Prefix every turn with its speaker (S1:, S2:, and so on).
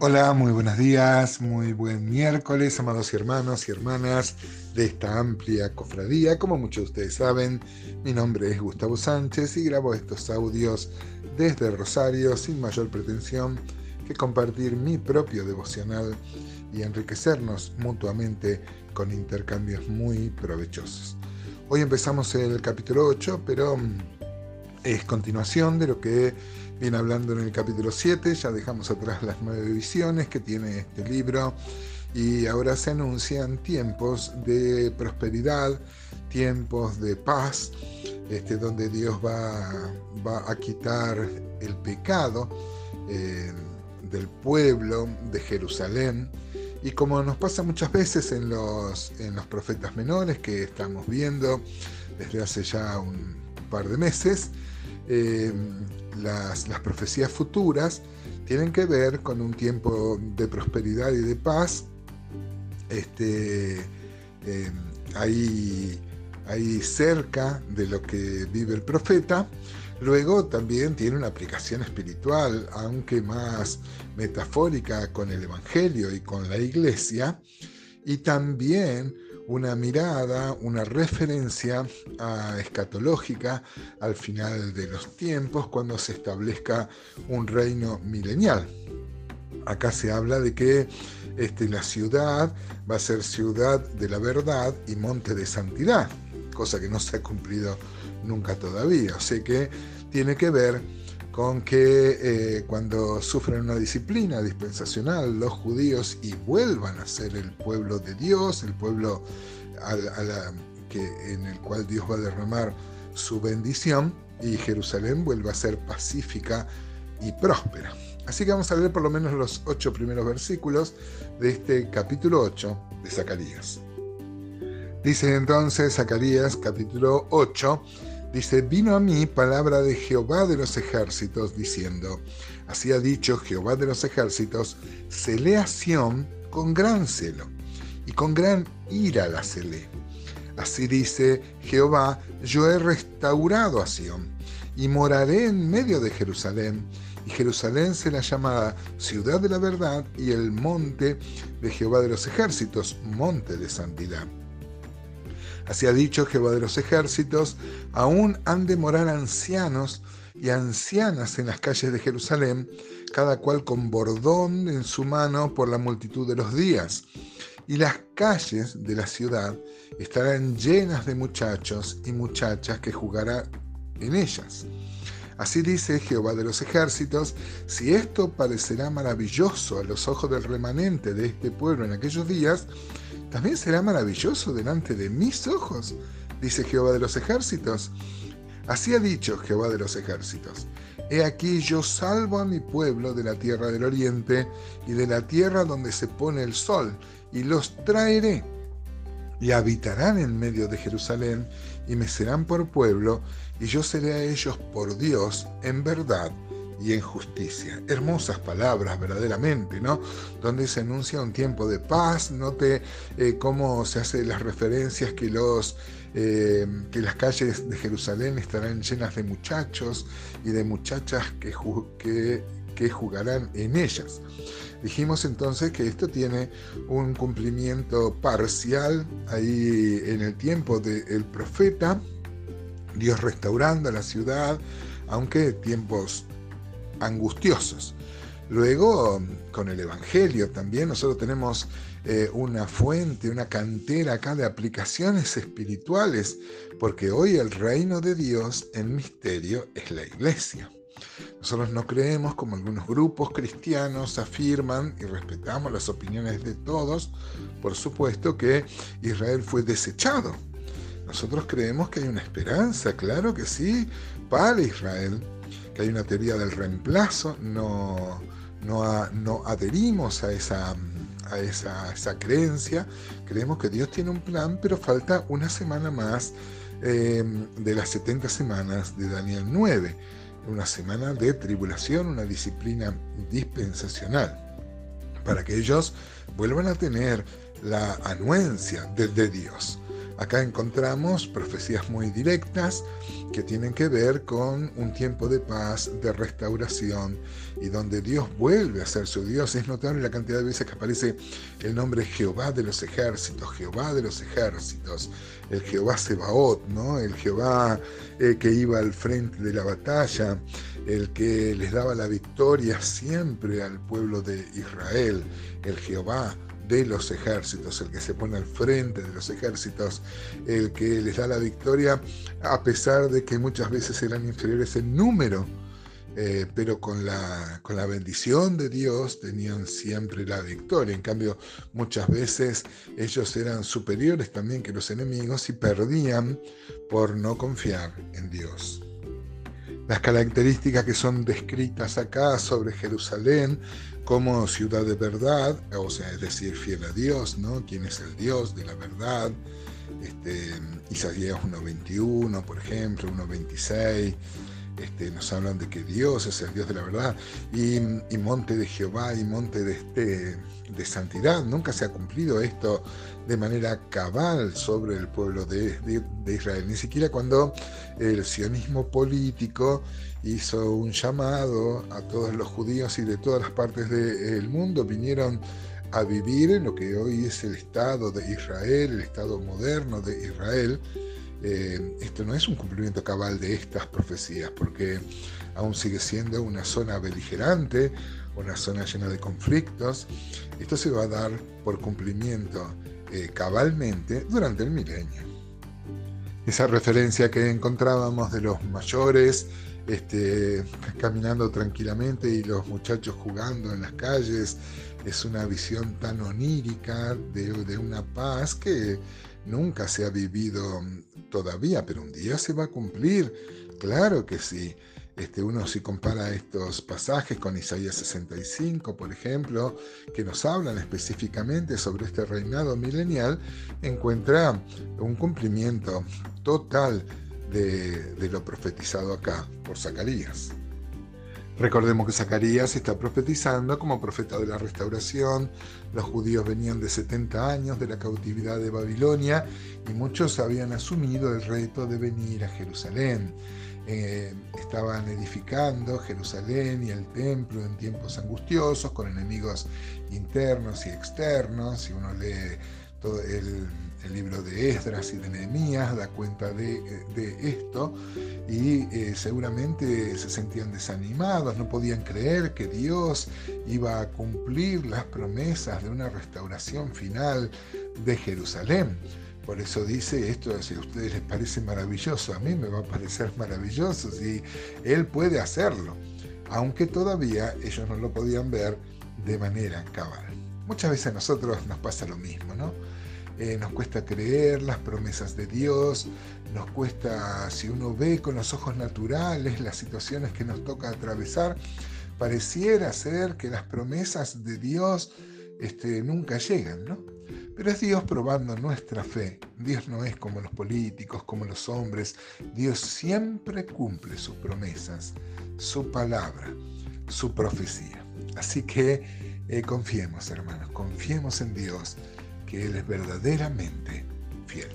S1: Hola, muy buenos días, muy buen miércoles, amados hermanos y hermanas de esta amplia cofradía. Como muchos de ustedes saben, mi nombre es Gustavo Sánchez y grabo estos audios desde Rosario sin mayor pretensión que compartir mi propio devocional y enriquecernos mutuamente con intercambios muy provechosos. Hoy empezamos el capítulo 8, pero es continuación de lo que viene hablando en el capítulo 7, ya dejamos atrás las nueve visiones que tiene este libro y ahora se anuncian tiempos de prosperidad, tiempos de paz, este, donde Dios va, va, a quitar el pecado eh, del pueblo de Jerusalén. Y como nos pasa muchas veces en los, en los profetas menores que estamos viendo desde hace ya un par de meses, eh, las, profecías futuras tienen que ver con un tiempo de prosperidad y de paz. Este, eh, ahí, ahí cerca de lo que vive el profeta. Luego también tiene una aplicación espiritual, aunque más metafórica con el Evangelio y con la Iglesia. Y también una mirada, una referencia escatológica al final de los tiempos, cuando se establezca un reino milenial. Acá se habla de que este, la ciudad va a ser ciudad de la verdad y monte de santidad, cosa que no se ha cumplido nunca todavía. O sea que tiene que ver con que eh, cuando sufren una disciplina dispensacional los judíos y vuelvan a ser el pueblo de Dios, el pueblo que, en el cual Dios va a derramar su bendición y Jerusalén vuelva a ser pacífica y próspera. Así que vamos a leer por lo menos los ocho primeros versículos de este capítulo 8 de Zacarías. Dice entonces Zacarías capítulo 8, Dice, vino a mí palabra de Jehová de los ejércitos, diciendo, así ha dicho Jehová de los ejércitos, celé a Sión con gran celo, y con gran ira la celé. Así dice Jehová, yo he restaurado a Sión, y moraré en medio de Jerusalén, y Jerusalén será llamada ciudad de la verdad, y el monte de Jehová de los ejércitos, monte de santidad. Así ha dicho Jehová de los ejércitos, aún han de morar ancianos y ancianas en las calles de Jerusalén, cada cual con bordón en su mano por la multitud de los días. Y las calles de la ciudad estarán llenas de muchachos y muchachas que jugarán en ellas. Así dice Jehová de los ejércitos, si esto parecerá maravilloso a los ojos del remanente de este pueblo en aquellos días, también será maravilloso delante de mis ojos, dice Jehová de los ejércitos. Así ha dicho Jehová de los ejércitos. He aquí yo salvo a mi pueblo de la tierra del oriente y de la tierra donde se pone el sol, y los traeré, y habitarán en medio de Jerusalén, y me serán por pueblo, y yo seré a ellos por Dios en verdad y en justicia. Hermosas palabras, verdaderamente, ¿no? Donde se anuncia un tiempo de paz, note eh, cómo se hacen las referencias que, los, eh, que las calles de Jerusalén estarán llenas de muchachos y de muchachas que, que, que jugarán en ellas. Dijimos entonces que esto tiene un cumplimiento parcial ahí en el tiempo del profeta, Dios restaurando la ciudad, aunque tiempos angustiosos. Luego, con el Evangelio también, nosotros tenemos eh, una fuente, una cantera acá de aplicaciones espirituales, porque hoy el reino de Dios en misterio es la iglesia. Nosotros no creemos como algunos grupos cristianos afirman y respetamos las opiniones de todos, por supuesto que Israel fue desechado. Nosotros creemos que hay una esperanza, claro que sí, para Israel, hay una teoría del reemplazo, no, no, adherimos a, esa, a esa, creencia, creemos que Dios tiene un plan, pero falta una semana más eh, de las 70 semanas de Daniel 9, una semana de tribulación, una disciplina dispensacional, para que ellos vuelvan a tener la anuencia de, de Dios. Acá encontramos profecías muy directas que tienen que ver con un tiempo de paz, de restauración y donde Dios vuelve a ser su Dios. Es notable la cantidad de veces que aparece el nombre Jehová de los ejércitos, Jehová de los ejércitos, el Jehová Sebaot, ¿no? el Jehová eh, que iba al frente de la batalla, el que les daba la victoria siempre al pueblo de Israel, el Jehová de los ejércitos, el que se pone al frente de los ejércitos, el que les da la victoria, a pesar de que muchas veces eran inferiores en número, eh, pero con la, con la bendición de Dios tenían siempre la victoria. En cambio, muchas veces ellos eran superiores también que los enemigos y perdían por no confiar en Dios. Las características que son descritas acá sobre Jerusalén como ciudad de verdad, o sea, es decir, fiel a Dios, ¿no? ¿Quién es el Dios de la verdad? Este, Isaías 1.21, por ejemplo, 1.26, este, nos hablan de que Dios es el Dios de la verdad, y, monte de Jehová y monte de, este, de santidad. Nunca se ha cumplido esto de manera cabal sobre el pueblo de, de Israel, ni siquiera cuando el sionismo político hizo un llamado a todos los judíos y de todas las partes del mundo, vinieron a vivir en lo que hoy es el Estado de Israel, el Estado moderno de Israel. Eh, esto no es un cumplimiento cabal de estas profecías, porque aún sigue siendo una zona beligerante, una zona llena de conflictos. Esto se va a dar por cumplimiento eh, cabalmente durante el milenio. Esa referencia que encontrábamos de los mayores este, caminando tranquilamente y los muchachos jugando en las calles. Es una visión tan onírica de, una paz que nunca se ha vivido todavía, pero un día se va a cumplir. Claro que sí. Este, uno si compara estos pasajes con Isaías 65, por ejemplo, que nos hablan específicamente sobre este reinado milenial, encuentra un cumplimiento total de, lo profetizado acá por Zacarías. Recordemos que Zacarías está profetizando como profeta de la restauración. Los judíos venían de 70 años de la cautividad de Babilonia y muchos habían asumido el reto de venir a Jerusalén. Eh, estaban edificando Jerusalén y el templo en tiempos angustiosos, con enemigos internos y externos. Si uno lee todo el el libro de Esdras y de Nehemías da cuenta de, esto y eh, seguramente se sentían desanimados, no podían creer que Dios iba a cumplir las promesas de una restauración final de Jerusalén. Por eso dice esto, si a ustedes les parece maravilloso, a mí me va a parecer maravilloso si Él puede hacerlo, aunque todavía ellos no lo podían ver de manera cabal. Muchas veces a nosotros nos pasa lo mismo, ¿no? Eh, nos cuesta creer las promesas de Dios, nos cuesta, si uno ve con los ojos naturales las situaciones que nos toca atravesar, pareciera ser que las promesas de Dios este, nunca llegan, ¿no? Pero es Dios probando nuestra fe. Dios no es como los políticos, como los hombres. Dios siempre cumple sus promesas, su palabra, su profecía. Así que eh, confiemos, hermanos, confiemos en Dios que Él es verdaderamente fiel.